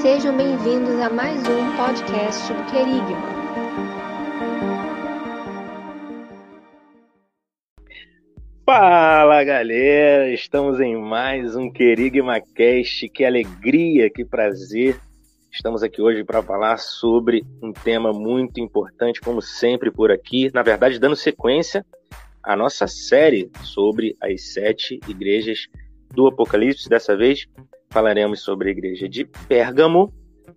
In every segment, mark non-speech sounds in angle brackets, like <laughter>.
Sejam bem-vindos a mais um podcast do Querigma. Fala galera, estamos em mais um Querigma Cast. Que alegria, que prazer. Estamos aqui hoje para falar sobre um tema muito importante, como sempre por aqui. Na verdade, dando sequência à nossa série sobre as sete igrejas do Apocalipse. Dessa vez falaremos sobre a igreja de Pérgamo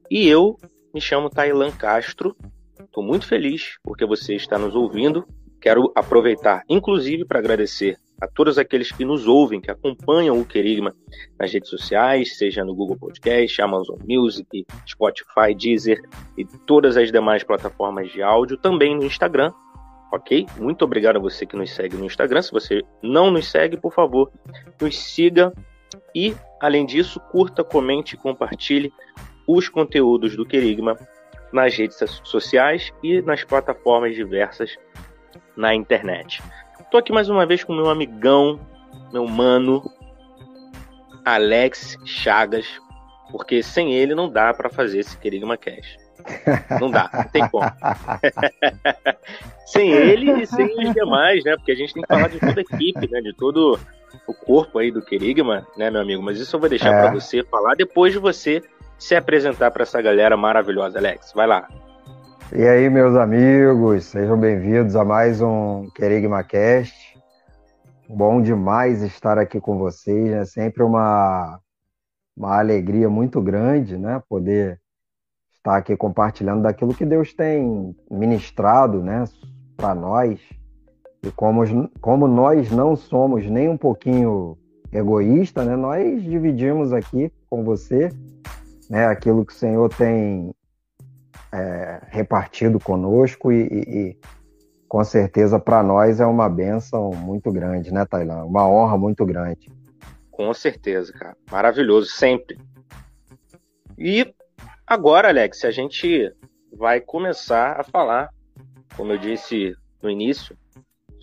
e eu me chamo Tailan Castro. Estou muito feliz porque você está nos ouvindo. Quero aproveitar, inclusive, para agradecer a todos aqueles que nos ouvem, que acompanham o Querigma nas redes sociais, seja no Google Podcast, Amazon Music, Spotify, Deezer e todas as demais plataformas de áudio, também no Instagram, ok? Muito obrigado a você que nos segue no Instagram. Se você não nos segue, por favor, nos siga e, além disso, curta, comente e compartilhe os conteúdos do Querigma nas redes sociais e nas plataformas diversas na internet. Estou aqui mais uma vez com meu amigão, meu mano, Alex Chagas, porque sem ele não dá para fazer esse Querigma Cash. Não dá, não tem como. <laughs> sem ele e sem os demais, né? Porque a gente tem que falar de toda a equipe, né? De todo o corpo aí do Querigma, né, meu amigo? Mas isso eu vou deixar é. para você falar depois de você se apresentar para essa galera maravilhosa, Alex. Vai lá. E aí, meus amigos, sejam bem-vindos a mais um Querigma Cast. Bom demais estar aqui com vocês, é né? sempre uma, uma alegria muito grande, né? Poder estar aqui compartilhando daquilo que Deus tem ministrado, né? Para nós. E como, como nós não somos nem um pouquinho egoísta, né? Nós dividimos aqui com você, né? Aquilo que o Senhor tem é, repartido conosco e, e, e com certeza para nós é uma benção muito grande, né, Tailã? Uma honra muito grande. Com certeza, cara. Maravilhoso, sempre. E agora, Alex, a gente vai começar a falar, como eu disse no início,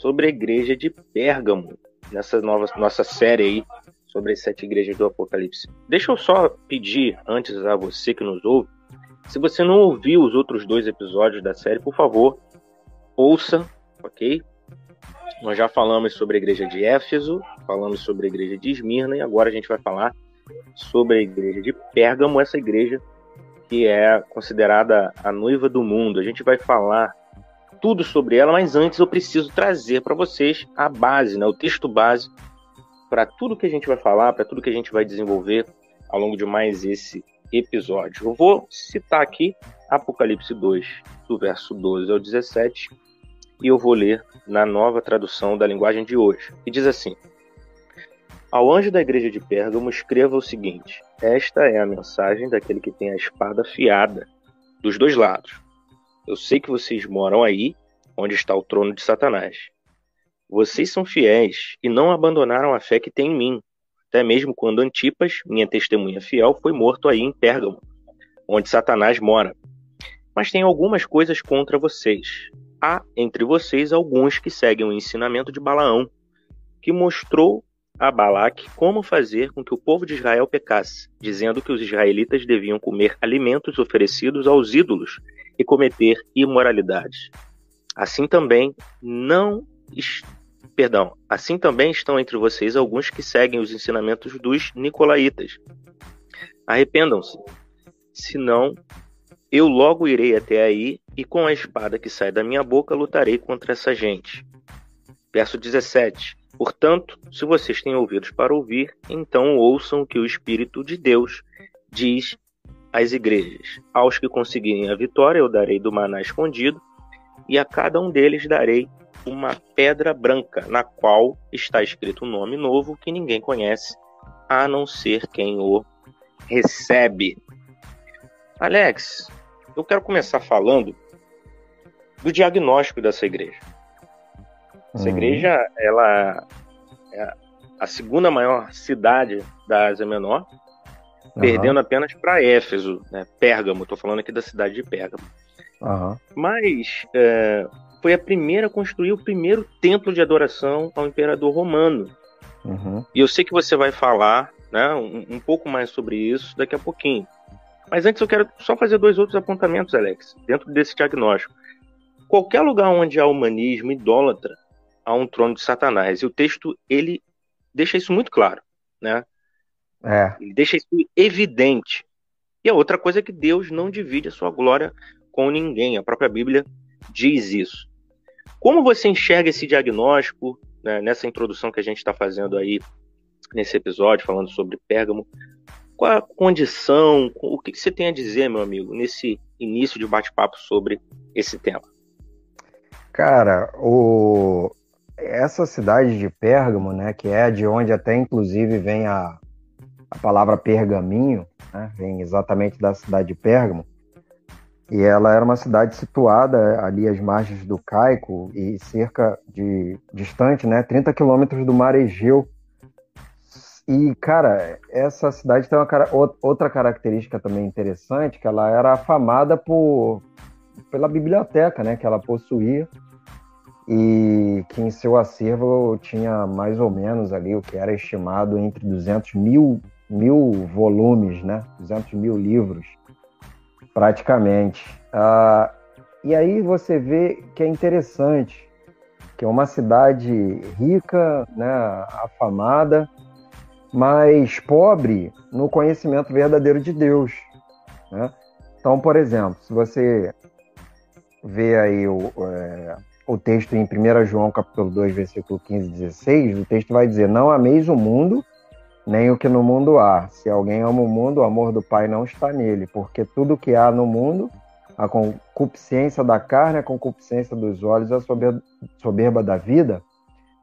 sobre a igreja de Pérgamo, nessa nova, nossa série aí sobre as sete igrejas do Apocalipse. Deixa eu só pedir, antes a você que nos ouve, se você não ouviu os outros dois episódios da série, por favor, ouça, ok? Nós já falamos sobre a igreja de Éfeso, falamos sobre a igreja de Esmirna e agora a gente vai falar sobre a igreja de Pérgamo, essa igreja que é considerada a noiva do mundo. A gente vai falar tudo sobre ela, mas antes eu preciso trazer para vocês a base, né, o texto base para tudo que a gente vai falar, para tudo que a gente vai desenvolver ao longo de mais esse episódio. Eu vou citar aqui Apocalipse 2, do verso 12 ao 17, e eu vou ler na nova tradução da linguagem de hoje, que diz assim: Ao anjo da igreja de Pérgamo, escreva o seguinte: Esta é a mensagem daquele que tem a espada afiada dos dois lados. Eu sei que vocês moram aí, onde está o trono de Satanás. Vocês são fiéis e não abandonaram a fé que tem em mim, até mesmo quando Antipas, minha testemunha fiel, foi morto aí em Pérgamo, onde Satanás mora. Mas tem algumas coisas contra vocês. Há entre vocês alguns que seguem o ensinamento de Balaão, que mostrou a Balaque como fazer com que o povo de Israel pecasse, dizendo que os israelitas deviam comer alimentos oferecidos aos ídolos e cometer imoralidades. Assim também não Perdão, assim também estão entre vocês alguns que seguem os ensinamentos dos nicolaítas. Arrependam-se, senão eu logo irei até aí e com a espada que sai da minha boca lutarei contra essa gente. Verso 17. Portanto, se vocês têm ouvidos para ouvir, então ouçam o que o Espírito de Deus diz às igrejas. Aos que conseguirem a vitória, eu darei do maná escondido, e a cada um deles darei uma pedra branca, na qual está escrito um nome novo que ninguém conhece, a não ser quem o recebe. Alex, eu quero começar falando do diagnóstico dessa igreja. Essa uhum. igreja, ela é a segunda maior cidade da Ásia Menor. Perdendo apenas para Éfeso, né? Pérgamo. Estou falando aqui da cidade de Pérgamo. Uhum. Mas é, foi a primeira a construir o primeiro templo de adoração ao imperador romano. Uhum. E eu sei que você vai falar né, um, um, pouco mais sobre isso daqui a pouquinho. Mas antes eu quero só fazer dois outros apontamentos, Alex, dentro desse diagnóstico. Qualquer lugar onde há humanismo idólatra, há um trono de Satanás. E o texto, ele deixa isso muito claro, né? É. Ele deixa isso evidente. E a outra coisa é que Deus não divide a sua glória com ninguém. A própria Bíblia diz isso. Como você enxerga esse diagnóstico né, nessa introdução que a gente está fazendo aí nesse episódio, falando sobre Pérgamo? Qual a condição? O que você tem a dizer, meu amigo, nesse início de bate-papo sobre esse tema? Cara, o... essa cidade de Pérgamo, né, que é de onde até inclusive vem a, a palavra pergaminho, né, vem exatamente da cidade de Pérgamo, e ela era uma cidade situada ali às margens do Caico e cerca de distante, né, 30 quilômetros do mar Egeu. E, cara, essa cidade tem uma outra característica também interessante, que ela era afamada por, pela biblioteca, né, que ela possuía e que em seu acervo tinha mais ou menos ali o que era estimado entre 200 mil, mil volumes, né, 200 mil livros praticamente. Ah, e aí você vê que é interessante, que é uma cidade rica, né, afamada, mas pobre no conhecimento verdadeiro de Deus. Né? Então, por exemplo, se você vê aí o, é, o texto em 1 João capítulo 2, versículo 15 e 16, o texto vai dizer, não ameis o mundo, nem o que no mundo há. Se alguém ama o mundo, o amor do Pai não está nele, porque tudo que há no mundo, a concupiscência da carne, a concupiscência dos olhos, a soberba, da vida,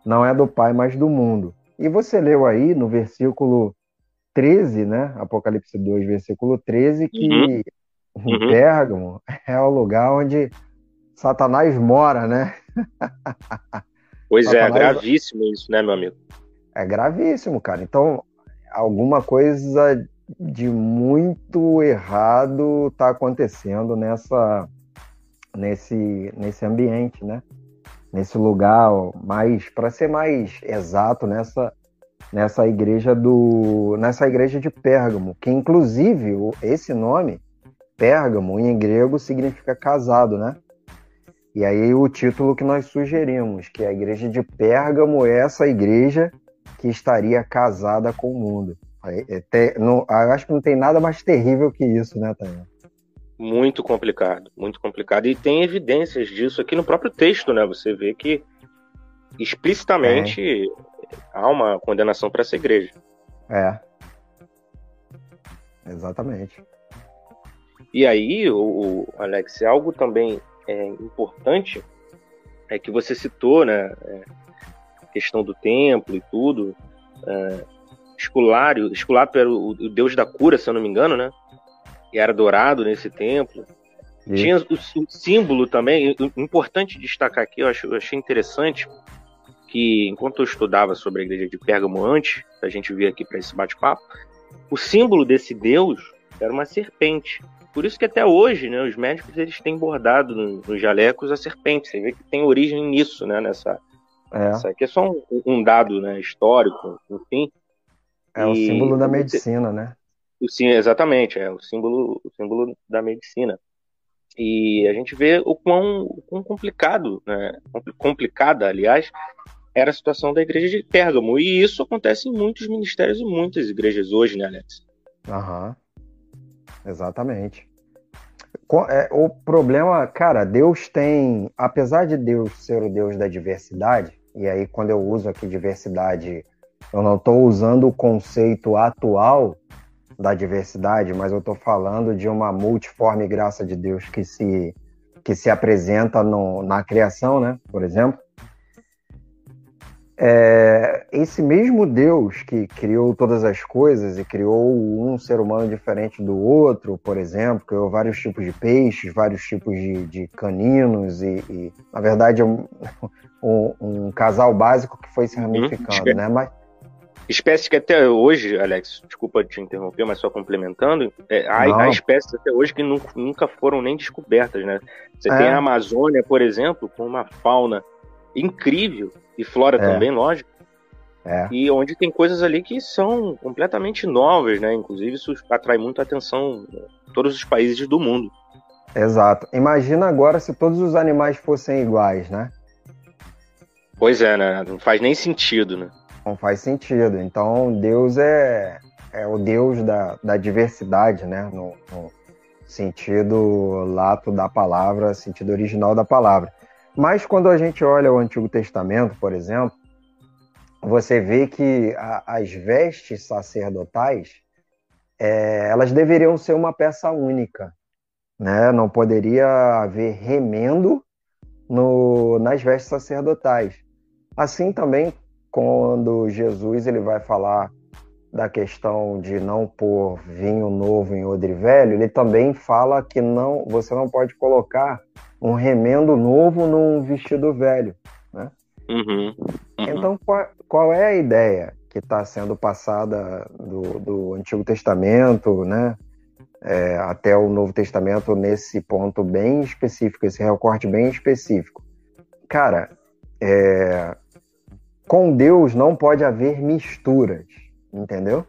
não é do Pai, mas do mundo. E você leu aí no versículo 13, né? Apocalipse 2, versículo 13, que uhum. Uhum. Pérgamo é o lugar onde Satanás mora, né? Pois é, Satanás... é, gravíssimo isso, né, meu amigo? É gravíssimo, cara. Então, alguma coisa de muito errado está acontecendo nessa nesse nesse ambiente, né? Nesse lugar, mais para ser mais exato, nessa nessa igreja do nessa igreja de Pérgamo, que inclusive esse nome Pérgamo em grego significa casado, né? E aí o título que nós sugerimos, que a igreja de Pérgamo é essa igreja que estaria casada com o mundo. É, é, não, eu acho que não tem nada mais terrível que isso, né, Tânia? Muito complicado, muito complicado. E tem evidências disso aqui no próprio texto, né? Você vê que explicitamente é. há uma condenação para essa igreja. É. Exatamente. E aí, o, o Alex, algo também é, importante é que você citou, né? É, questão do templo e tudo. É, Esculário, Esculário era o, o, deus da cura, se eu não me engano, né? E era adorado nesse templo. Isso. Tinha o, o, símbolo também, importante destacar aqui, eu, acho, eu achei interessante que enquanto eu estudava sobre a igreja de Pérgamo antes, a gente vir aqui para esse bate-papo, o símbolo desse deus era uma serpente. Por isso que até hoje, né, os médicos eles têm bordado nos, nos jalecos a serpente. Você vê que tem origem nisso, né, nessa, é. Isso aqui é só um, um dado né, histórico, enfim. É o símbolo da medicina, né? Sim, exatamente, é o símbolo, o símbolo da medicina. E a gente vê o quão, o quão complicado, né, complicada, aliás, era a situação da igreja de Pérgamo. E isso acontece em muitos ministérios e muitas igrejas hoje, né, Alex? Aham. Exatamente. É, o problema, cara, Deus tem, apesar de Deus ser o Deus da diversidade, e aí quando eu uso aqui diversidade, eu não estou usando o conceito atual da diversidade, mas eu estou falando de uma multiforme graça de Deus que se, que se apresenta no, na criação, né? Por exemplo. É, esse mesmo Deus que criou todas as coisas e criou um ser humano diferente do outro, por exemplo, criou vários tipos de peixes, vários tipos de, de caninos e, e, na verdade, um, <laughs> um, um, casal básico que foi se uhum. ramificando, né? Mas espécies que até hoje, Alex, desculpa te interromper, mas só complementando, é, há, há, espécies até hoje que nunca, nunca foram nem descobertas, né? Você é. tem a Amazônia, por exemplo, com uma fauna incrível e flora é. também, lógico. É. E onde tem coisas ali que são completamente novas, né? Inclusive isso atrai muita atenção em todos os países do mundo. Exato. Imagina agora se todos os animais fossem iguais, né? Pois é, né? Não faz nem sentido, né? Não faz sentido. Então Deus é, é o Deus da, da diversidade, né? No, no sentido lato da palavra, sentido original da palavra. Mas quando a gente olha o Antigo Testamento, por exemplo, você vê que a, as vestes sacerdotais é, elas deveriam ser uma peça única, né? Não poderia haver remendo no, nas vestes sacerdotais. Assim também quando Jesus ele vai falar da questão de não pôr vinho novo em odre velho, ele também fala que não, você não pode colocar um remendo novo num vestido velho, né? Uhum, uhum. Então, qual, qual, é a ideia que está sendo passada do, do, Antigo Testamento, né, é, até o Novo Testamento nesse ponto bem específico, esse recorte bem específico? Cara, é, com Deus não pode haver misturas, entendeu?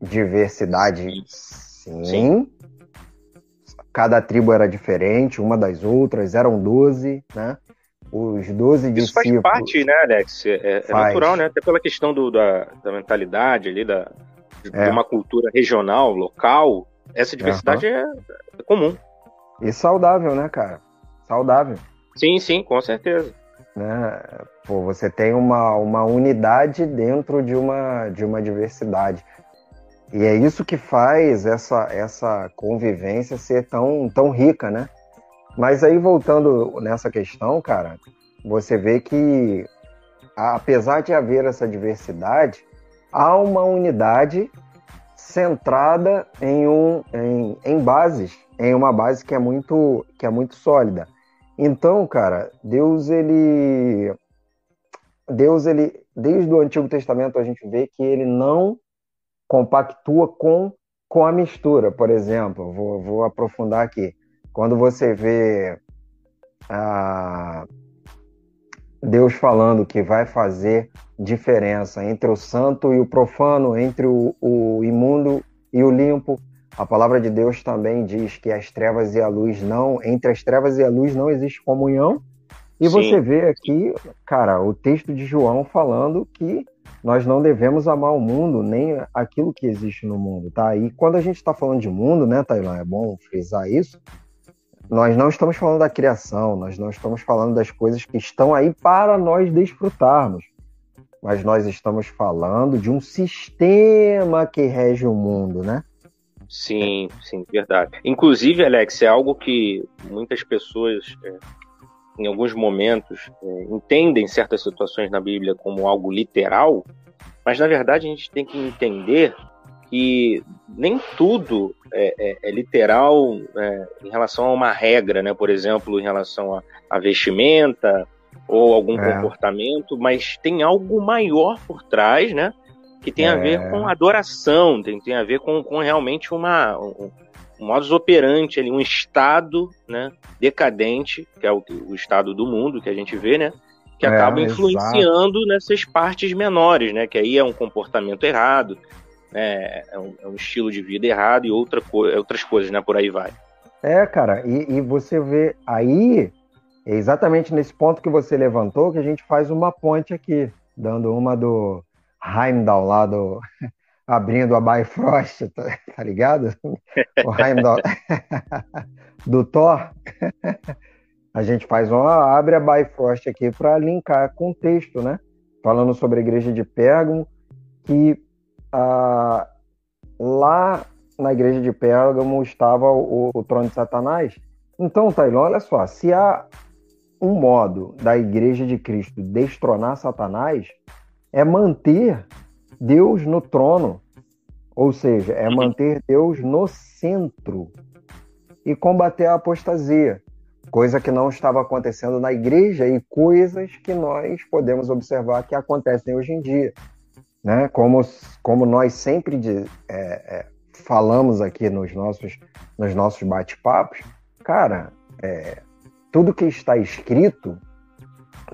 Diversidade, sim. sim. Cada tribo era diferente, uma das outras, eram 12, né? Os 12 Isso discípulos. Isso faz parte, né, Alex? É, é natural, né? Até pela questão do, da, da mentalidade ali, da, é. de uma cultura regional, local. Essa diversidade uhum. é comum. E saudável, né, cara? Saudável. Sim, sim, com certeza. Né? Pô, você tem uma, uma unidade dentro de uma, de uma diversidade. E é isso que faz essa, essa convivência ser tão, tão rica, né? Mas aí, voltando nessa questão, cara, você vê que, apesar de haver essa diversidade, há uma unidade centrada em, um, em, em bases, em uma base que é muito, que é muito sólida. Então, cara, Deus ele Deus ele desde o Antigo Testamento a gente vê que ele não compactua com com a mistura, por exemplo, vou, vou aprofundar aqui. Quando você vê ah, Deus falando que vai fazer diferença entre o santo e o profano, entre o, o imundo e o limpo, a palavra de Deus também diz que as trevas e a luz não, entre as trevas e a luz não existe comunhão. E Sim. você vê aqui, cara, o texto de João falando que nós não devemos amar o mundo, nem aquilo que existe no mundo, tá? E quando a gente está falando de mundo, né, Tailã, é bom frisar isso, nós não estamos falando da criação, nós não estamos falando das coisas que estão aí para nós desfrutarmos, mas nós estamos falando de um sistema que rege o mundo, né? Sim, sim, verdade. Inclusive, Alex, é algo que muitas pessoas, é, em alguns momentos, é, entendem certas situações na Bíblia como algo literal, mas na verdade a gente tem que entender que nem tudo é, é, é literal é, em relação a uma regra, né? Por exemplo, em relação a, a vestimenta ou algum é. comportamento, mas tem algo maior por trás, né? Que tem é... a ver com adoração, tem, tem a ver com, com realmente uma, um, um modus operandi ali, um estado né, decadente, que é o, o estado do mundo que a gente vê, né? Que é, acaba influenciando exato. nessas partes menores, né? Que aí é um comportamento errado, né, é, um, é um estilo de vida errado e outra co outras coisas, né? Por aí vai. É, cara, e, e você vê aí, é exatamente nesse ponto que você levantou, que a gente faz uma ponte aqui, dando uma do, Heimdall lá do. <laughs> abrindo a Bifrost, tá, tá ligado? O Heimdall <laughs> do Thor. A gente faz uma. abre a Bifrost aqui para linkar com o texto, né? Falando sobre a igreja de Pérgamo, que ah, lá na igreja de Pérgamo estava o, o trono de Satanás. Então, Tailon, olha só, se há um modo da igreja de Cristo destronar Satanás, é manter Deus no trono, ou seja, é manter Deus no centro e combater a apostasia, coisa que não estava acontecendo na igreja e coisas que nós podemos observar que acontecem hoje em dia. Né? Como, como nós sempre de, é, é, falamos aqui nos nossos, nos nossos bate-papos, cara, é, tudo que está escrito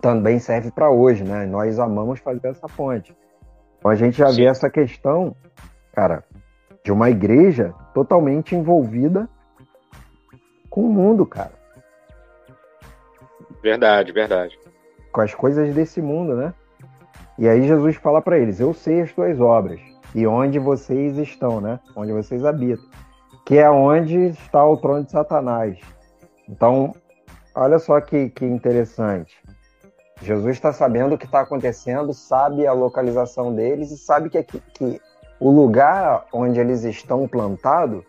também serve para hoje, né? Nós amamos fazer essa ponte. Então a gente já Sim. vê essa questão, cara, de uma igreja totalmente envolvida com o mundo, cara. Verdade, verdade. Com as coisas desse mundo, né? E aí Jesus fala para eles: Eu sei as tuas obras e onde vocês estão, né? Onde vocês habitam, que é onde está o trono de Satanás. Então, olha só que, que interessante. Jesus está sabendo o que está acontecendo, sabe a localização deles e sabe que, que o lugar onde eles estão plantados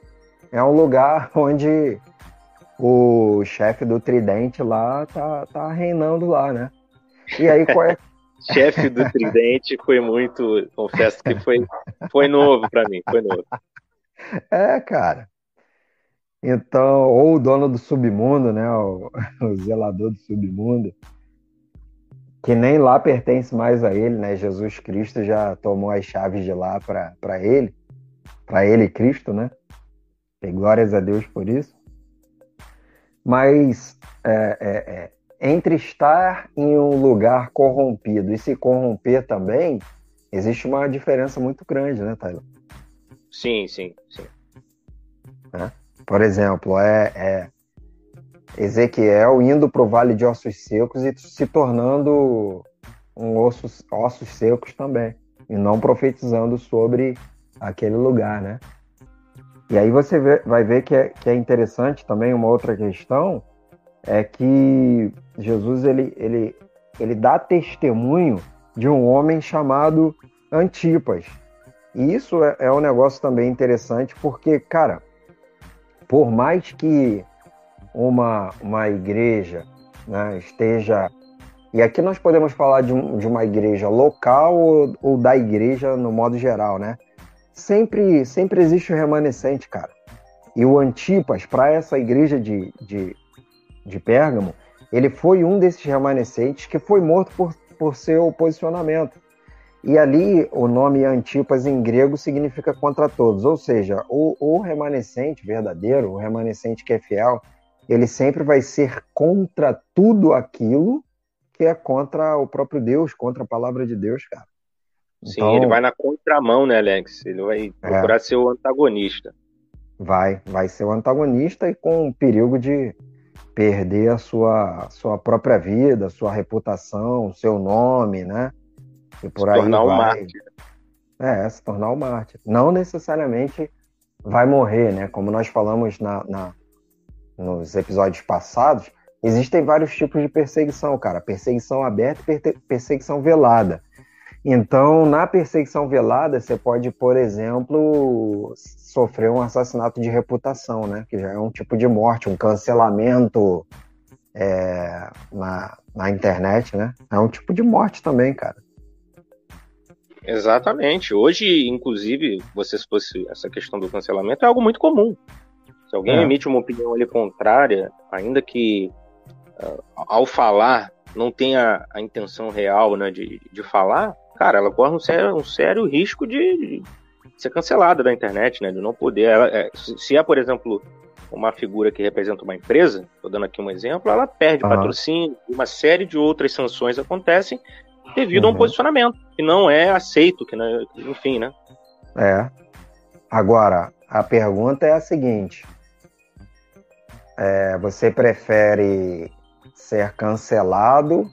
é um lugar <laughs> onde o chefe do Tridente lá tá, tá reinando lá, né? E aí qual é... <laughs> chefe do Tridente foi muito, confesso que foi, foi novo para mim, foi novo. <laughs> É, cara. Então, ou o dono do submundo, né? O, o zelador do submundo, que nem lá pertence mais a ele, né? Jesus Cristo já tomou as chaves de lá para ele, para ele Cristo, né? E glórias a Deus por isso. Mas é, é, é, entre estar em um lugar corrompido e se corromper também, existe uma diferença muito grande, né, Tyler? Sim, sim, sim. É? Por exemplo, é, é Ezequiel indo para o vale de ossos secos e se tornando um ossos, ossos secos também, e não profetizando sobre aquele lugar, né? E aí você vê, vai ver que é, que é interessante também uma outra questão, é que Jesus ele, ele, ele dá testemunho de um homem chamado Antipas. E isso é, é um negócio também interessante, porque, cara, por mais que uma, uma igreja né, esteja. E aqui nós podemos falar de, de uma igreja local ou, ou, da igreja no modo geral, né? Sempre, sempre existe o remanescente, cara. E o Antipas, para essa igreja de, de, de Pérgamo, ele foi um desses remanescentes que foi morto por, por seu posicionamento. E ali o nome Antipas em grego significa contra todos, ou seja, o, o remanescente verdadeiro, o remanescente que é fiel, ele sempre vai ser contra tudo aquilo que é contra o próprio Deus, contra a palavra de Deus, cara. Sim, então, ele vai na contramão, né, Alex? Ele vai procurar é, ser o antagonista. Vai, vai ser o antagonista e com o perigo de perder a sua, sua própria vida, sua reputação, seu nome, né? E por se aí tornar vai... um mártir. É, se tornar um mártir. Não necessariamente vai morrer, né? Como nós falamos na, na nos episódios passados, existem vários tipos de perseguição, cara. Perseguição aberta e perseguição velada. Então, na perseguição velada, você pode, por exemplo, sofrer um assassinato de reputação, né? Que já é um tipo de morte, um cancelamento é, na, na internet, né? É um tipo de morte também, cara. Exatamente. Hoje, inclusive, você se fosse essa questão do cancelamento é algo muito comum. Se alguém é. emite uma opinião ali contrária, ainda que uh, ao falar não tenha a intenção real né, de, de falar, cara, ela corre um sério, um sério risco de, de ser cancelada da internet, né? De não poder. Ela, é, se é, por exemplo, uma figura que representa uma empresa, estou dando aqui um exemplo, ela perde uhum. patrocínio, uma série de outras sanções acontecem devido uhum. a um uhum. posicionamento que não é aceito, que não, enfim, né? É. Agora, a pergunta é a seguinte: é, você prefere ser cancelado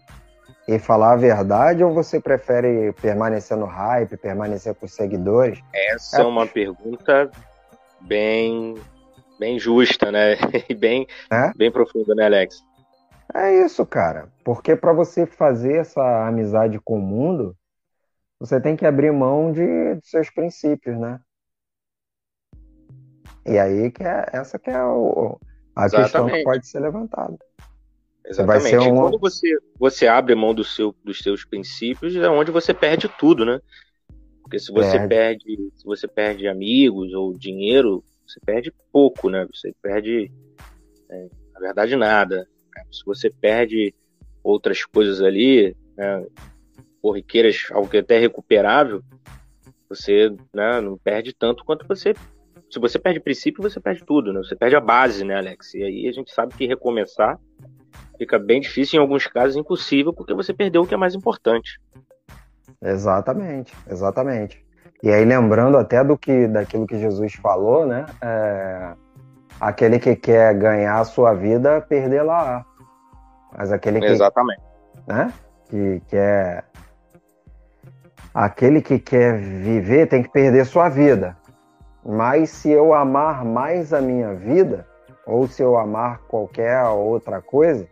e falar a verdade ou você prefere permanecer no hype, permanecer com os seguidores? Essa é, é uma pergunta bem bem justa, né? <laughs> E bem, é? bem profunda, né, Alex? É isso, cara. Porque para você fazer essa amizade com o mundo, você tem que abrir mão de, de seus princípios, né? E aí que é essa que é o, a Exatamente. questão que pode ser levantada. Exatamente. Um... Quando você, você abre mão do seu, dos seus princípios, é onde você perde tudo, né? Porque se você perde. perde, se você perde amigos ou dinheiro, você perde pouco, né? Você perde, é, na verdade, nada. Se você perde outras coisas ali, né, corriqueiras, algo que é até recuperável, você né, não perde tanto quanto você se você perde princípio, você perde tudo, né? Você perde a base, né, Alex? E aí a gente sabe que recomeçar Fica bem difícil, em alguns casos impossível, porque você perdeu o que é mais importante. Exatamente, exatamente. E aí lembrando até do que daquilo que Jesus falou, né? É, aquele que quer ganhar a sua vida, perder lá. Mas aquele que exatamente, né? Que quer aquele que quer viver tem que perder sua vida. Mas se eu amar mais a minha vida, ou se eu amar qualquer outra coisa,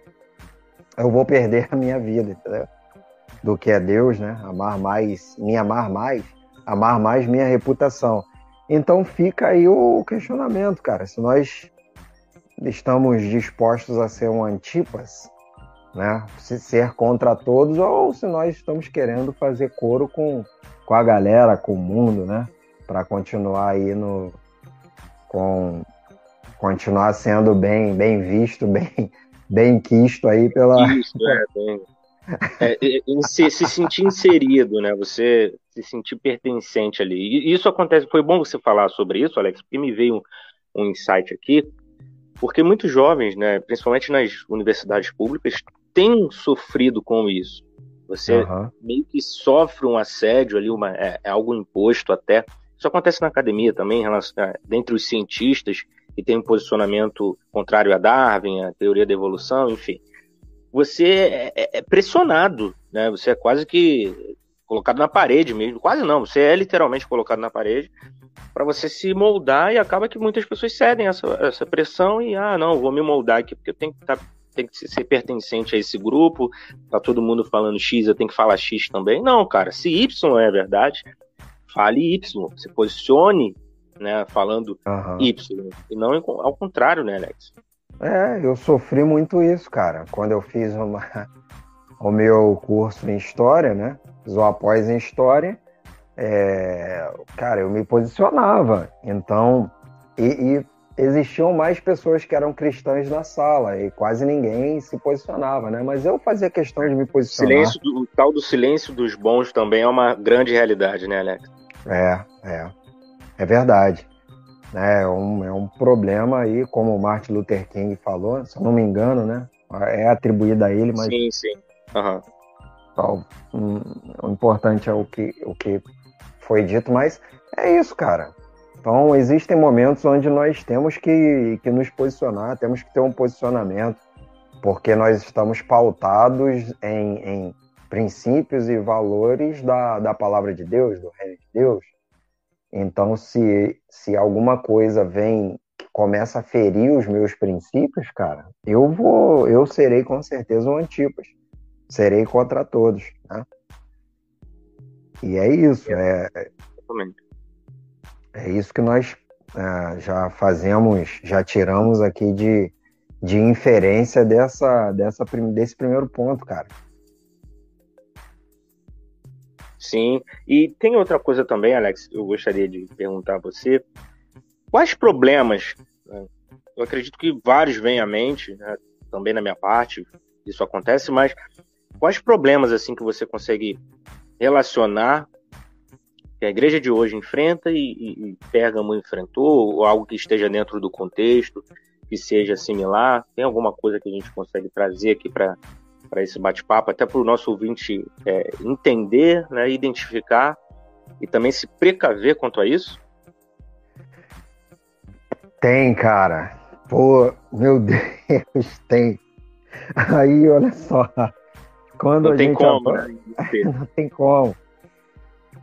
eu vou perder a minha vida, entendeu? Do que é Deus, né? Amar mais, me amar mais, amar mais minha reputação. Então fica aí o questionamento, cara. Se nós estamos dispostos a ser um antipas, né? Se ser contra todos, ou se nós estamos querendo fazer coro com, com a galera, com o mundo, né? Para continuar aí no. com continuar sendo bem, bem visto, <laughs> bem, bem quisto aí pela. Isso, é, bem. É, se, se, sentir inserido, né? Você se sentir pertencente ali. E isso acontece. Foi bom você falar sobre isso, Alex, porque me veio um, um insight aqui. Porque muitos jovens, né, principalmente nas universidades públicas, têm sofrido com isso. Você uhum. meio que sofre um assédio ali, uma, é, é, algo imposto até. Isso acontece na academia também, é, dentre os cientistas que tem um posicionamento contrário a Darwin, a teoria da evolução, enfim. Você é, é, é pressionado, né? Você é quase que colocado na parede mesmo. Quase não, você é literalmente colocado na parede para você se moldar e acaba que muitas pessoas cedem essa, essa pressão e, ah, não, vou me moldar aqui porque eu tenho que estar tá, tem que ser pertencente a esse grupo, tá todo mundo falando X, eu tenho que falar X também. Não, cara, se Y é verdade, fale Y, se posicione né, falando uhum. Y, e não ao contrário, né, Alex? É, eu sofri muito isso, cara, quando eu fiz uma, <laughs> o meu curso em História, né, o após em História, é, cara, eu me posicionava, então, e, e existiam mais pessoas que eram cristãs na sala e quase ninguém se posicionava, né? Mas eu fazia questão de me posicionar. Silêncio do, o tal do silêncio dos bons também é uma grande realidade, né, Alex? É, é. É verdade. É um, é um problema aí, como o Martin Luther King falou, se eu não me engano, né? É atribuído a ele, mas. Sim, sim. Uhum. Então, um, o importante é o que, o que foi dito, mas é isso, cara. Então, existem momentos onde nós temos que, que nos posicionar, temos que ter um posicionamento, porque nós estamos pautados em, em princípios e valores da, da palavra de Deus, do reino de Deus. Então, se, se alguma coisa vem começa a ferir os meus princípios, cara, eu vou, eu serei com certeza um antipas. Serei contra todos, né? E é isso, é, é isso que nós é, já fazemos, já tiramos aqui de, de inferência dessa, dessa, desse primeiro ponto, cara. Sim, e tem outra coisa também, Alex, eu gostaria de perguntar a você. Quais problemas, né, eu acredito que vários vêm à mente, né, também na minha parte, isso acontece, mas quais problemas assim que você consegue relacionar que a igreja de hoje enfrenta e, e, e enfrentou, ou algo que esteja dentro do contexto, que seja similar? Tem alguma coisa que a gente consegue trazer aqui para para esse bate-papo, até para o nosso ouvinte é, entender, né, identificar e também se precaver quanto a isso? Tem, cara. Pô, meu <laughs> Deus, tem. Aí, olha só. Quando não a tem gente como, avança... né? <laughs> não tem como.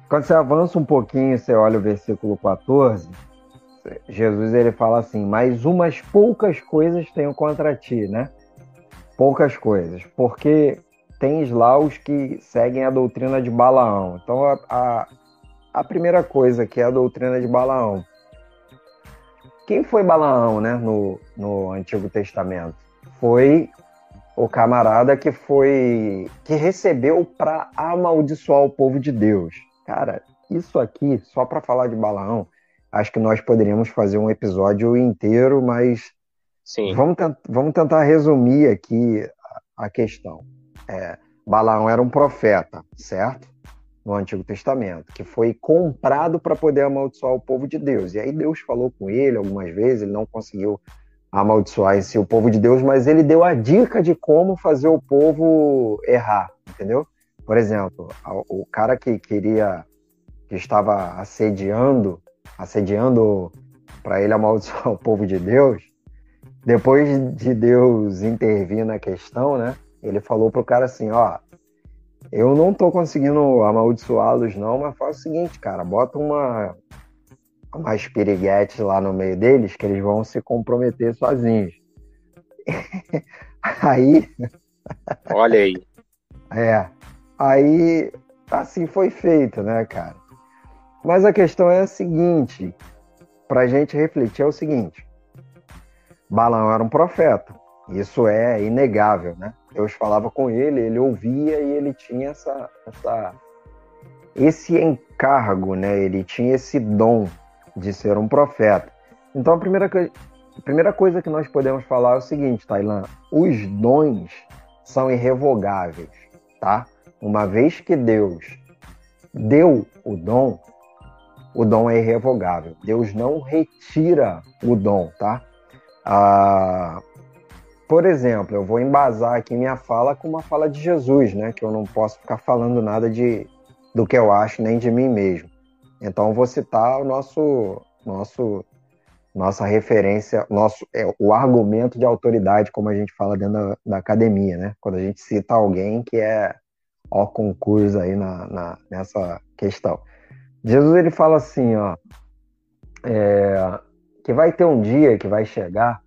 Quando você avança um pouquinho, você olha o versículo 14, Jesus ele fala assim: "Mas umas poucas coisas tenho contra ti", né? Poucas coisas, porque tens lá os que seguem a doutrina de Balaão. Então, a, a, a primeira coisa que é a doutrina de Balaão. Quem foi Balaão, né, no, no Antigo Testamento? Foi o camarada que foi que recebeu para amaldiçoar o povo de Deus. Cara, isso aqui, só para falar de Balaão, acho que nós poderíamos fazer um episódio inteiro, mas Sim. Vamos, tent vamos tentar resumir aqui a, a questão. É, Balaão era um profeta, certo? No Antigo Testamento, que foi comprado para poder amaldiçoar o povo de Deus. E aí Deus falou com ele algumas vezes, ele não conseguiu amaldiçoar em si o povo de Deus, mas ele deu a dica de como fazer o povo errar, entendeu? Por exemplo, o cara que queria, que estava assediando, assediando para ele amaldiçoar <laughs> o povo de Deus, depois de Deus intervir na questão, né? Ele falou pro cara assim, ó, eu não tô conseguindo amaldiçoá-los não, mas faz o seguinte, cara, bota uma umas piriguetes lá no meio deles que eles vão se comprometer sozinhos. <laughs> aí. <laughs> Olha aí. É. Aí, assim foi feito, né, cara? Mas a questão é a seguinte: pra gente refletir é o seguinte. Balaão era um profeta. Isso é inegável, né? Deus falava com ele, ele ouvia e ele tinha essa, essa esse encargo, né? Ele tinha esse dom de ser um profeta. Então a primeira, a primeira coisa que nós podemos falar é o seguinte, Tailan: os dons são irrevogáveis, tá? Uma vez que Deus deu o dom, o dom é irrevogável. Deus não retira o dom, tá? Ah, por exemplo, eu vou embasar aqui minha fala com uma fala de Jesus, né? Que eu não posso ficar falando nada de, do que eu acho nem de mim mesmo. Então vou citar o nosso nosso nossa referência, nosso é, o argumento de autoridade, como a gente fala dentro da, da, academia, né? Quando a gente cita alguém que é ó concurso aí na, na, nessa questão. Jesus ele fala assim, ó, é, que vai ter um dia que vai chegar,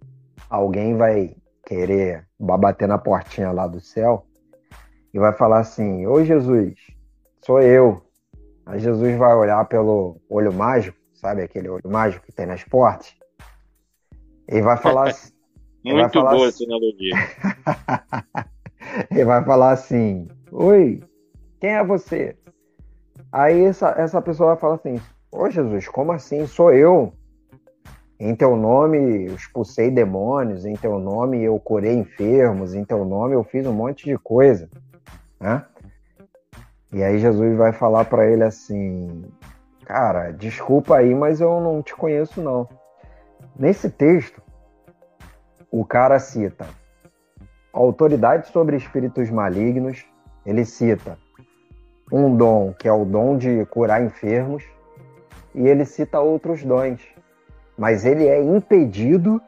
alguém vai querer bater na portinha lá do céu e vai falar assim: Ô Jesus, sou eu. Aí Jesus vai olhar pelo olho mágico, sabe aquele olho mágico que tem nas portas? E vai falar <laughs> assim. Muito vai falar boa assim, analogia. ele <laughs> vai falar assim: Oi, quem é você? Aí essa, essa pessoa vai falar assim: Ô Jesus, como assim? Sou eu. Em teu nome expulsei demônios, em teu nome eu curei enfermos, em teu nome eu fiz um monte de coisa. Né? E aí Jesus vai falar para ele assim: Cara, desculpa aí, mas eu não te conheço não. Nesse texto, o cara cita autoridade sobre espíritos malignos, ele cita um dom que é o dom de curar enfermos, e ele cita outros dons, mas ele é impedido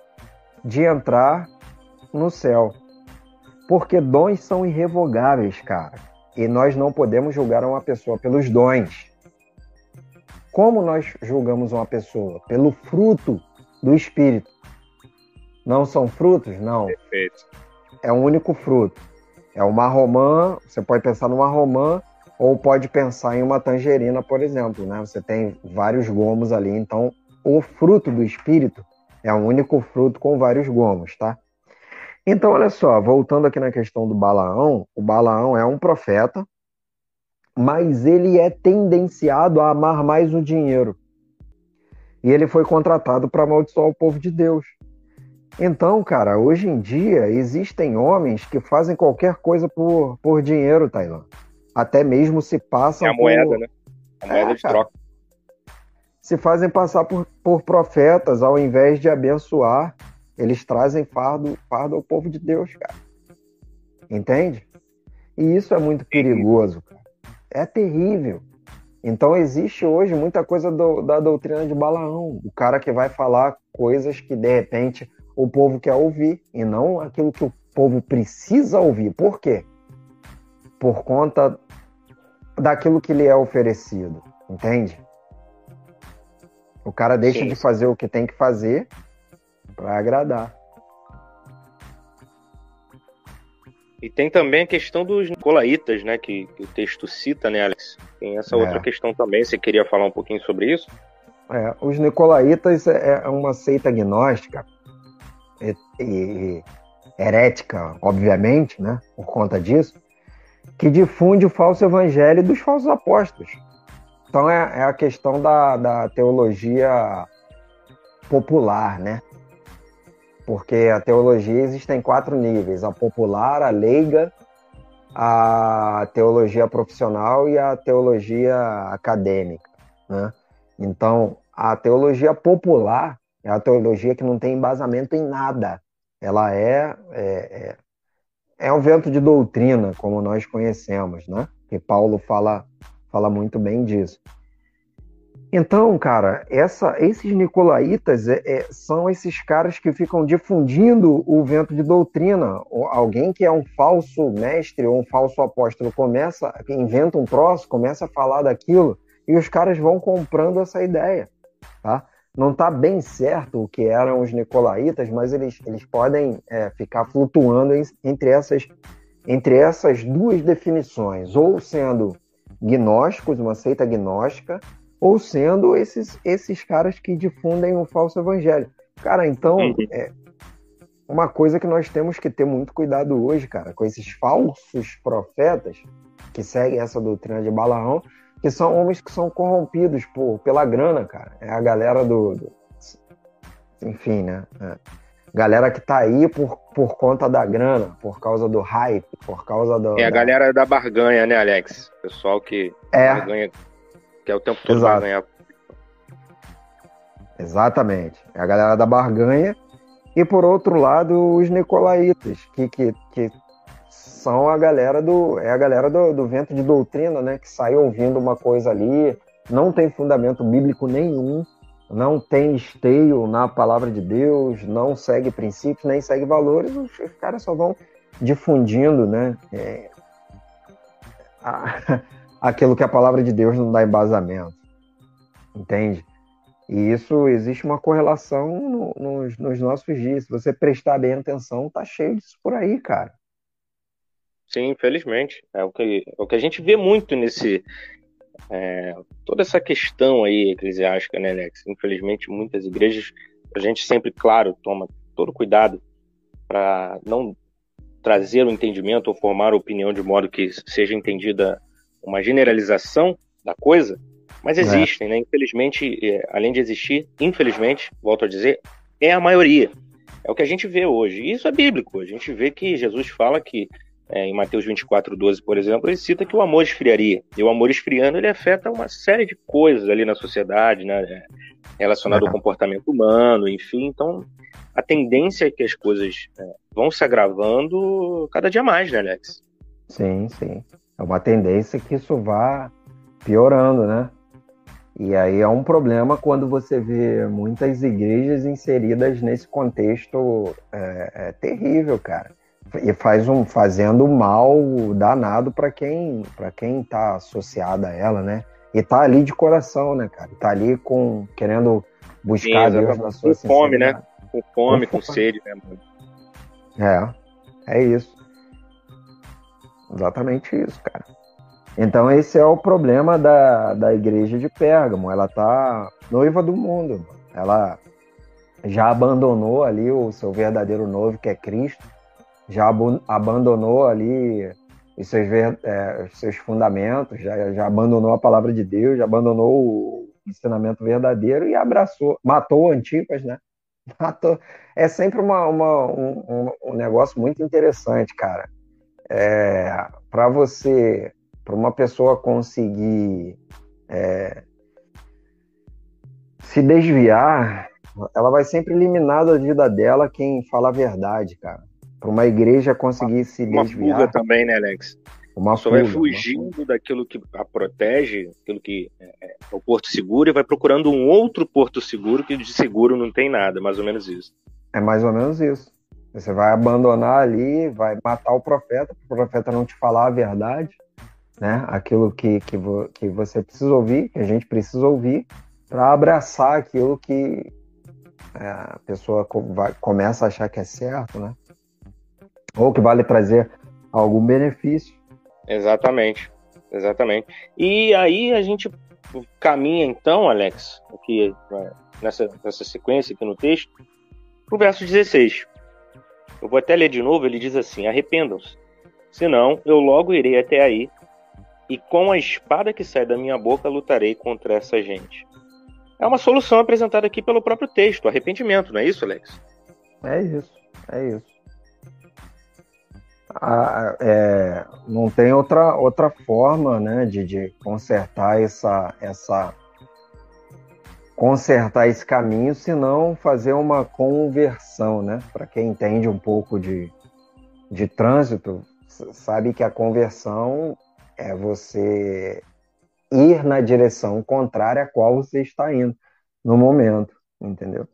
de entrar no céu. Porque dons são irrevogáveis, cara. E nós não podemos julgar uma pessoa pelos dons. Como nós julgamos uma pessoa? Pelo fruto do Espírito. Não são frutos? Não. Perfeito. É um único fruto. É uma romã, você pode pensar numa romã, ou pode pensar em uma tangerina, por exemplo. Né? Você tem vários gomos ali, então o fruto do Espírito é um único fruto com vários gomos, tá? Então, olha só, voltando aqui na questão do Balaão, o Balaão é um profeta, mas ele é tendenciado a amar mais o dinheiro. E ele foi contratado para amaldiçoar o povo de Deus. Então, cara, hoje em dia existem homens que fazem qualquer coisa por, por dinheiro, Tailã. Até mesmo se passam. É a moeda, por... né? A moeda é, de troca. Se fazem passar por, por profetas ao invés de abençoar eles trazem fardo, fardo ao povo de Deus, cara. Entende? E isso é muito perigoso, cara. É terrível. Então existe hoje muita coisa do, da doutrina de Balaão. O cara que vai falar coisas que de repente o povo quer ouvir e não aquilo que o povo precisa ouvir. Por quê? Por conta daquilo que lhe é oferecido. Entende? O cara deixa Sim. de fazer o que tem que fazer para agradar. E tem também a questão dos Nicolaitas, né, que, que o texto cita, né, Alex? Tem essa é. outra questão também, você queria falar um pouquinho sobre isso? É, os Nicolaitas é, é uma seita agnóstica e, e herética, obviamente, né, por conta disso, que difunde o falso evangelho dos falsos apóstolos. Então é, é a questão da, da teologia popular, né? porque a teologia existe em quatro níveis: a popular, a leiga, a teologia profissional e a teologia acadêmica. Né? Então, a teologia popular É a teologia que não tem embasamento em nada. Ela é, é, é, é um vento de doutrina, como nós conhecemos, né? E Paulo fala, fala muito bem disso. Então, cara, essa, esses nicolaítas é, é, são esses caras que ficam difundindo o vento de doutrina. Alguém que é um falso mestre ou um falso apóstolo começa, inventa um troço, começa a falar daquilo e os caras vão comprando essa ideia, tá? Não está bem certo o que eram os nicolaítas, mas eles, eles podem é, ficar flutuando entre essas, entre essas duas definições, ou sendo gnósticos, uma seita gnóstica, ou sendo esses, esses caras que difundem o falso evangelho. Cara, então, uhum. é uma coisa que nós temos que ter muito cuidado hoje, cara, com esses falsos profetas que seguem essa doutrina de Balaão, que são homens que são corrompidos por, pela grana, cara. É a galera do. do enfim, né? É. Galera que tá aí por, por conta da grana, por causa do hype, por causa do. É a da... galera da barganha, né, Alex? Pessoal que é. barganha que é o tempo todo Exato. ganhar. Exatamente. É a galera da barganha. E por outro lado, os Nicolaitas, que, que, que são a galera do. É a galera do, do vento de doutrina, né? Que sai ouvindo uma coisa ali, não tem fundamento bíblico nenhum, não tem esteio na palavra de Deus, não segue princípios, nem segue valores, os, caras só vão difundindo, né? É, a, <laughs> aquilo que a palavra de Deus não dá embasamento. Entende? E isso existe uma correlação no, nos, nos, nossos dias. Se você prestar bem atenção, tá cheio disso por aí, cara. Sim, infelizmente. É o que, é o que a gente vê muito nesse. É, toda essa questão aí eclesiástica, né, Alex? Infelizmente, muitas igrejas, a gente sempre, claro, toma todo cuidado para não trazer o entendimento ou formar a opinião de modo que seja entendida uma generalização da coisa, mas é. existem, é. né? Infelizmente, é, além de existir, infelizmente, volto a dizer, é a maioria. É o que a gente vê hoje. E isso é bíblico. A gente vê que Jesus fala que, é, em Mateus 24, 12, por exemplo, ele cita que o amor esfriaria. E o amor esfriando, ele afeta uma série de coisas ali na sociedade, né? É, relacionado ao comportamento humano, enfim. Então, a tendência é que as coisas é, vão se agravando cada dia mais, né, Alex? Sim, sim é uma tendência que isso vá piorando, né? E aí é um problema quando você vê muitas igrejas inseridas nesse contexto é, é terrível, cara. E faz um fazendo mal danado para quem para quem está associado a ela, né? E tá ali de coração, né, cara? Tá ali com querendo buscar Sim, Deus na sua com fome, né? Com fome, com, com sede, né, mano? É, é isso. Exatamente isso, cara. Então esse é o problema da, da igreja de Pérgamo. Ela tá noiva do mundo. Ela já abandonou ali o seu verdadeiro noivo, que é Cristo. Já abandonou ali os seus, é, os seus fundamentos, já, já abandonou a palavra de Deus, já abandonou o ensinamento verdadeiro e abraçou, matou Antipas, né? <laughs> Matou. É sempre uma, uma um, um negócio muito interessante, cara é, para você, para uma pessoa conseguir é, se desviar, ela vai sempre eliminar da vida dela quem fala a verdade, cara. Para uma igreja conseguir se uma desviar. Uma fuga também, né, Alex? Uma Só fuga, vai fugindo daquilo que a protege, aquilo que é, é, o porto seguro, e vai procurando um outro porto seguro que de seguro não tem nada, mais ou menos isso. É mais ou menos isso. Você vai abandonar ali, vai matar o profeta, para o profeta não te falar a verdade, né? Aquilo que, que, vo, que você precisa ouvir, que a gente precisa ouvir, para abraçar aquilo que é, a pessoa vai, começa a achar que é certo, né? Ou que vale trazer algum benefício. Exatamente, exatamente. E aí a gente caminha então, Alex, aqui nessa, nessa sequência aqui no texto, para o verso 16. Eu vou até ler de novo, ele diz assim: Arrependam-se, senão eu logo irei até aí, e com a espada que sai da minha boca lutarei contra essa gente. É uma solução apresentada aqui pelo próprio texto, arrependimento, não é isso, Alex? É isso, é isso. Ah, é, não tem outra, outra forma né, de, de consertar essa, essa, consertar esse caminho, senão fazer uma conversão, né? Para quem entende um pouco de, de trânsito, sabe que a conversão é você ir na direção contrária à qual você está indo no momento, entendeu?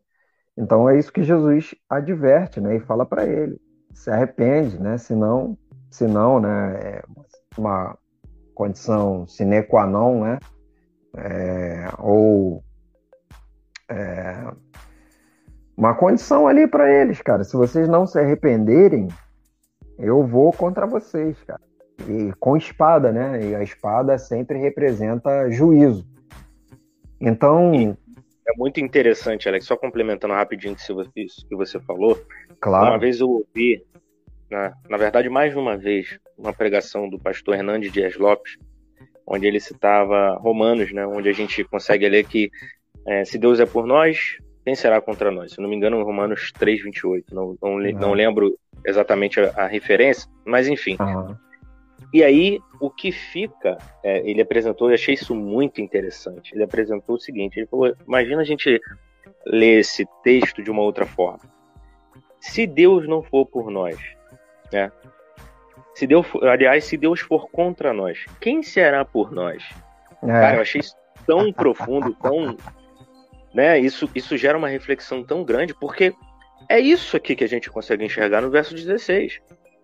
Então é isso que Jesus adverte, né? E fala para ele: se arrepende, né? Senão, senão, né? É uma condição sine qua non, né? É, ou é, uma condição ali para eles, cara. Se vocês não se arrependerem, eu vou contra vocês, cara. E com espada, né? E a espada sempre representa juízo. Então. É muito interessante, Alex. Só complementando rapidinho isso que você falou. Claro. Uma vez eu ouvi, na, na verdade, mais de uma vez, uma pregação do pastor Hernandes Dias Lopes, onde ele citava Romanos, né? Onde a gente consegue ler que é, se Deus é por nós, quem será contra nós? Se não me engano, Romanos 3, 28. Não, não, não lembro exatamente a, a, referência, mas enfim. E aí, o que fica, é, ele apresentou, eu achei isso muito interessante. Ele apresentou o seguinte: ele falou, imagina a gente ler esse texto de uma outra forma. Se Deus não for por nós, né? Se Deus, aliás, se Deus for contra nós, quem será por nós? É. Cara, eu achei isso tão profundo, tão né? Isso, isso gera uma reflexão tão grande, porque é isso aqui que a gente consegue enxergar no verso 16.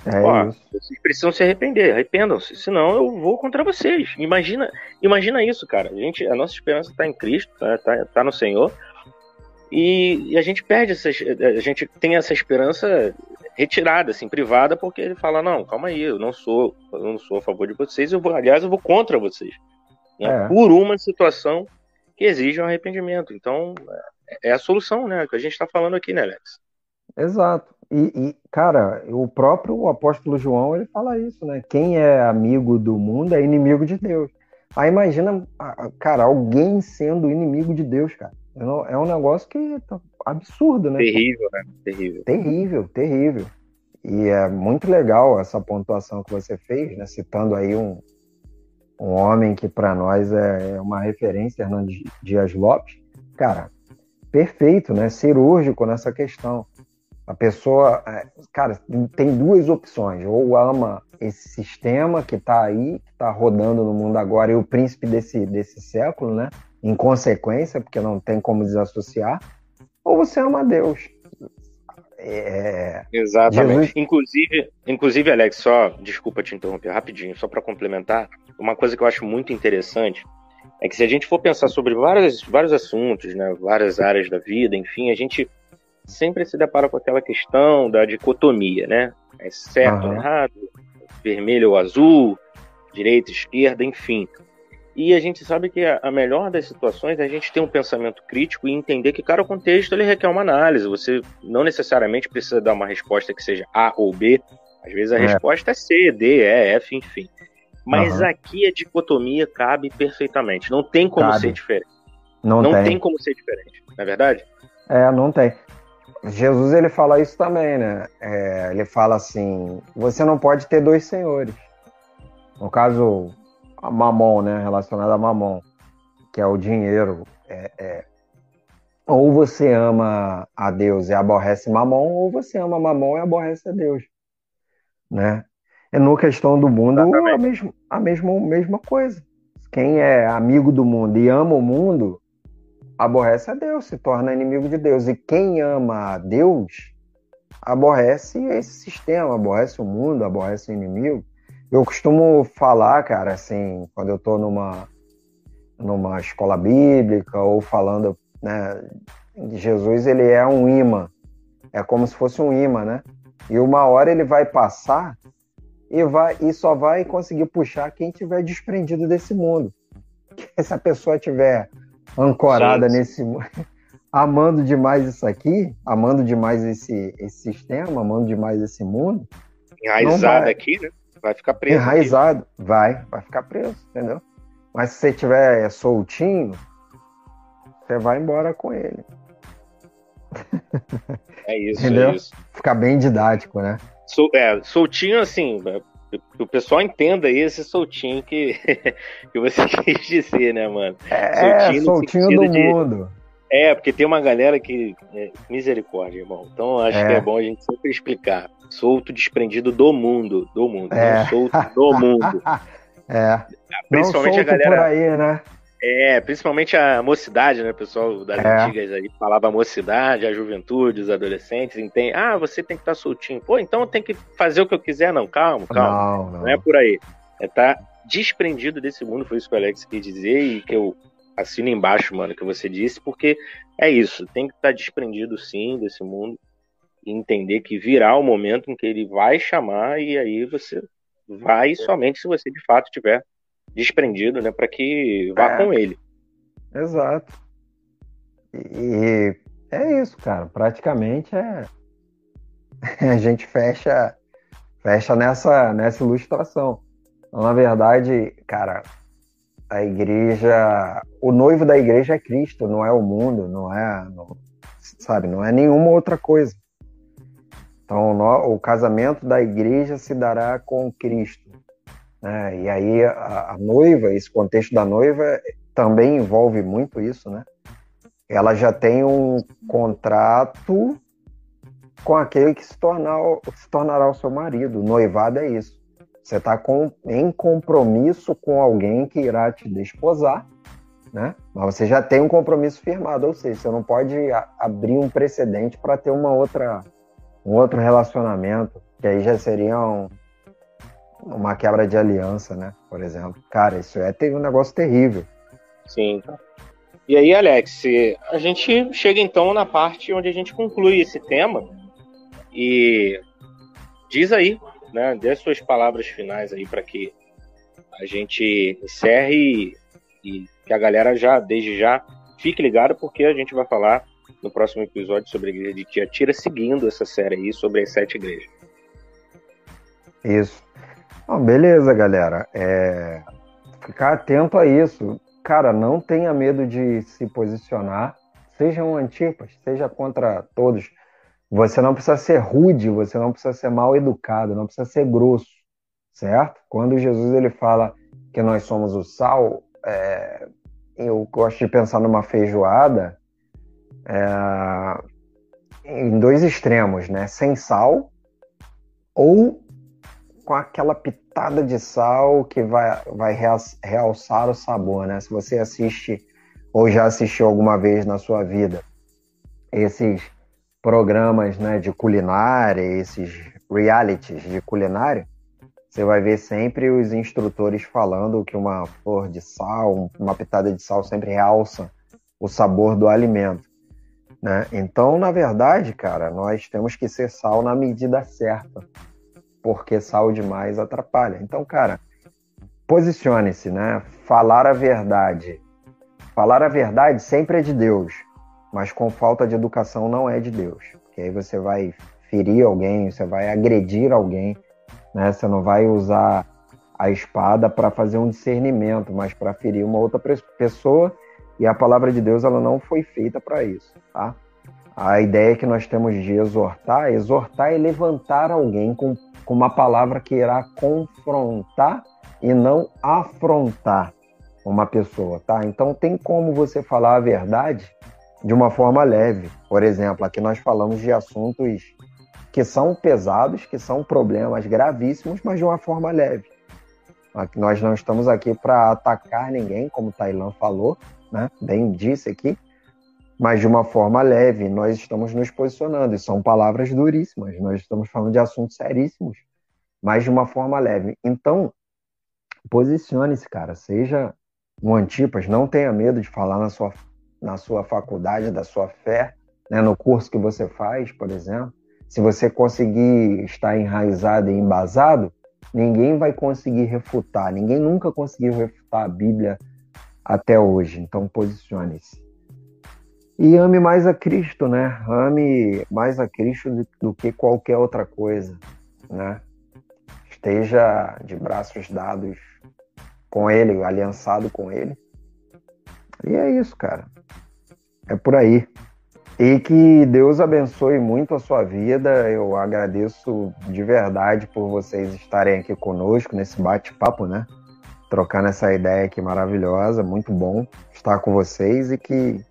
É Ó, isso. vocês precisam se arrepender, arrependam-se, senão eu vou contra vocês. Imagina, imagina isso, cara. A, gente, a nossa esperança está em Cristo, está tá, tá no Senhor, e, e, a gente perde essa, a gente tem essa esperança retirada, assim, privada, porque ele fala não, calma aí, eu não sou, eu não sou a favor de vocês, eu vou, aliás, eu vou contra vocês, né? é. por uma situação que exige um arrependimento. Então, é, é a solução, né? Que a gente está falando aqui, né, Alex? Exato. E, e, cara, o próprio apóstolo João, ele fala isso, né? Quem é amigo do mundo é inimigo de Deus. Aí imagina, cara, alguém sendo inimigo de Deus, cara. É um negócio que tá absurdo, né? Terrível, né? Terrível. Terrível, terrível. E é muito legal essa pontuação que você fez, né? Citando aí um, um homem que para nós é, é uma referência, Hernandes Dias Lopes, cara, perfeito, né? Cirúrgico nessa questão. A pessoa, é, cara, tem duas opções: ou ama esse sistema que está aí, que está rodando no mundo agora, e o príncipe desse, desse século, né? Em consequência, porque não tem como desassociar, ou você ama Deus. É... Exatamente. Jesus... Inclusive, inclusive, Alex, só desculpa te interromper rapidinho, só para complementar, uma coisa que eu acho muito interessante é que se a gente for pensar sobre vários, vários assuntos, né, várias áreas da vida, enfim, a gente sempre se depara com aquela questão da dicotomia, né? É certo ou errado, vermelho ou azul, direita, esquerda, enfim. E a gente sabe que a melhor das situações é a gente ter um pensamento crítico e entender que cada contexto ele requer uma análise. Você não necessariamente precisa dar uma resposta que seja A ou B. Às vezes a é. resposta é C, D, E, F, enfim. Mas uhum. aqui a dicotomia cabe perfeitamente. Não tem como cabe. ser diferente. Não, não tem. tem. como ser diferente, não é verdade? É, não tem. Jesus ele fala isso também, né? É, ele fala assim: você não pode ter dois senhores. No caso, a mamon, né? Relacionado a mamon, que é o dinheiro. É, é, ou você ama a Deus e aborrece mamon, ou você ama mamon e aborrece a Deus, né? É no questão do mundo a mesma, a mesma, mesma coisa. Quem é amigo do mundo e ama o mundo, aborrece a Deus, se torna inimigo de Deus. E quem ama a Deus, aborrece esse sistema, aborrece o mundo, aborrece o inimigo. Eu costumo falar, cara, assim, quando eu estou numa, numa escola bíblica ou falando, né, Jesus, ele é um imã. É como se fosse um imã, né? E uma hora ele vai passar e, vai, e só vai conseguir puxar quem tiver desprendido desse mundo. <laughs> Se a pessoa tiver ancorada sim, nesse mundo, <laughs> amando demais isso aqui, amando demais esse, esse sistema, amando demais esse mundo. Enraizado aqui, né? Vai ficar preso. Enraizado, aqui. vai, vai ficar preso, entendeu? Mas se você tiver soltinho, você vai embora com ele. É isso, entendeu? É isso. Fica bem didático, né? Sol, é, soltinho, assim, que o pessoal entenda aí esse soltinho que, <laughs> que você <laughs> quis dizer, né, mano? É, soltinho, soltinho do de, mundo. É, porque tem uma galera que. É, misericórdia, irmão. Então acho é. que é bom a gente sempre explicar. Solto desprendido do mundo. Do mundo. É. Não solto do mundo. <laughs> é. Principalmente a galera. Por aí, né? É, principalmente a mocidade, né? O pessoal das é. antigas aí falava mocidade, a juventude, os adolescentes. Entende? Ah, você tem que estar tá soltinho. Pô, então tem que fazer o que eu quiser. Não, calma, calma. Não, não. não é por aí. É estar tá desprendido desse mundo, foi isso que o Alex quis dizer e que eu assino embaixo, mano, que você disse, porque é isso, tem que estar desprendido sim desse mundo e entender que virá o momento em que ele vai chamar e aí você vai somente se você de fato tiver desprendido, né, para que vá é. com ele. Exato. E é isso, cara. Praticamente é <laughs> a gente fecha fecha nessa nessa ilustração. Então, na verdade, cara, a igreja, o noivo da igreja é Cristo, não é o mundo, não é, não, sabe, não é nenhuma outra coisa. Então, o casamento da igreja se dará com Cristo. Né? E aí a, a, noiva, esse contexto da noiva também envolve muito isso, né? Ela já tem um contrato com aquele que se, tornar, se tornará o seu marido. Noivado é isso. Você está com, em compromisso com alguém que irá te desposar, né? Mas você já tem um compromisso firmado, ou seja, você não pode a, abrir um precedente para ter uma outra, um outro relacionamento, que aí já seria um, uma quebra de aliança, né? Por exemplo. Cara, isso é um negócio terrível. Sim. E aí, Alex, a gente chega então na parte onde a gente conclui esse tema e diz aí né? Dê as suas palavras finais aí para que a gente encerre e, e, que a galera já, desde já, fique ligada, porque a gente vai falar no próximo episódio sobre a igreja de Tiatira, seguindo essa série aí sobre as sete igrejas. Isso. Bom, beleza, galera. É... Ficar atento a isso. Cara, não tenha medo de se posicionar. Sejam antipas, seja contra todos. Você não precisa ser rude, você não precisa ser mal educado, não precisa ser grosso, certo? Quando Jesus ele fala que nós somos o sal, é, eu gosto de pensar numa feijoada é, em dois extremos, né? Sem sal ou com aquela pitada de sal que vai, vai realçar o sabor, né? Se você assiste ou já assistiu alguma vez na sua vida esses programas né, de culinária, esses realities de culinária, você vai ver sempre os instrutores falando que uma flor de sal, uma pitada de sal sempre realça o sabor do alimento. Né? Então, na verdade, cara, nós temos que ser sal na medida certa, porque sal demais atrapalha. Então, cara, posicione-se, né? Falar a verdade. Falar a verdade sempre é de Deus mas com falta de educação não é de Deus. Porque aí você vai ferir alguém, você vai agredir alguém, né? Você não vai usar a espada para fazer um discernimento, mas para ferir uma outra pessoa. E a palavra de Deus ela não foi feita para isso, tá? A ideia que nós temos de exortar, exortar é levantar alguém com, com uma palavra que irá confrontar e não afrontar uma pessoa, tá? Então tem como você falar a verdade de uma forma leve. Por exemplo, aqui nós falamos de assuntos que são pesados, que são problemas gravíssimos, mas de uma forma leve. Nós não estamos aqui para atacar ninguém, como o Tailan falou, né? bem disse aqui, mas de uma forma leve. Nós estamos nos posicionando, e são palavras duríssimas, nós estamos falando de assuntos seríssimos, mas de uma forma leve. Então, posicione-se, cara, seja um antipas, não tenha medo de falar na sua na sua faculdade, da sua fé, né, no curso que você faz, por exemplo, se você conseguir estar enraizado e embasado, ninguém vai conseguir refutar, ninguém nunca conseguiu refutar a Bíblia até hoje. Então posicione-se. E ame mais a Cristo, né? Ame mais a Cristo do, que qualquer outra coisa, né? Esteja de braços dados com Ele, aliançado com Ele. E é isso, cara. É por aí. E que Deus abençoe muito a sua vida. Eu agradeço de verdade por vocês estarem aqui conosco nesse bate-papo, né? Trocando essa ideia aqui maravilhosa, muito bom estar com vocês e que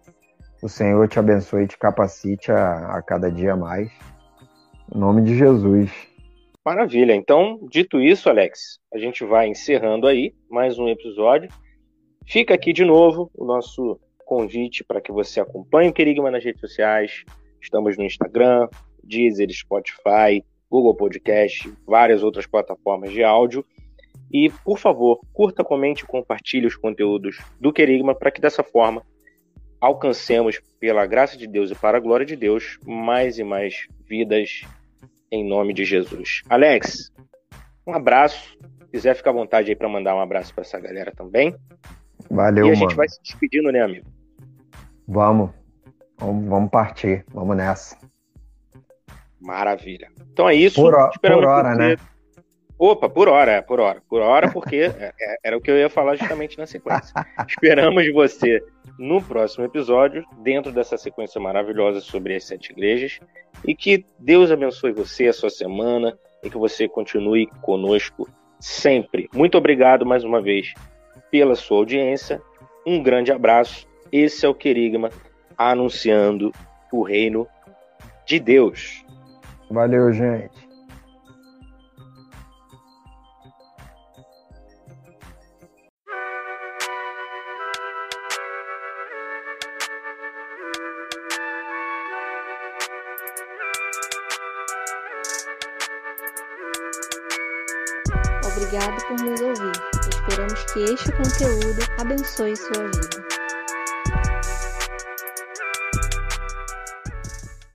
o Senhor te abençoe e te capacite a, a cada dia mais. Em nome de Jesus. Maravilha. Então, dito isso, Alex, a gente vai encerrando aí mais um episódio. Fica aqui de novo o nosso convite para que você acompanhe o Querigma nas redes sociais. Estamos no Instagram, Deezer, Spotify, Google Podcast, várias outras plataformas de áudio. E, por favor, curta, comente e compartilhe os conteúdos do Querigma para que dessa forma alcancemos, pela graça de Deus e para a glória de Deus, mais e mais vidas em nome de Jesus. Alex, um abraço. Se quiser ficar à vontade aí para mandar um abraço para essa galera também. Valeu, E a mano. gente vai se despedindo, né, amigo? Vamos. vamos. Vamos partir. Vamos nessa. Maravilha. Então é isso. Por, Esperamos por hora, né? Opa, por hora, é, por hora. Por hora, porque é- é- era o que eu ia falar justamente na sequência. Esperamos você no próximo episódio, dentro dessa sequência maravilhosa sobre as sete igrejas. E que Deus abençoe você, a sua semana, e que você continue conosco sempre. Muito obrigado mais uma vez pela sua audiência. Um grande abraço. Esse é o Querigma anunciando o reino de Deus. Valeu, gente. Conteúdo abençoe sua vida.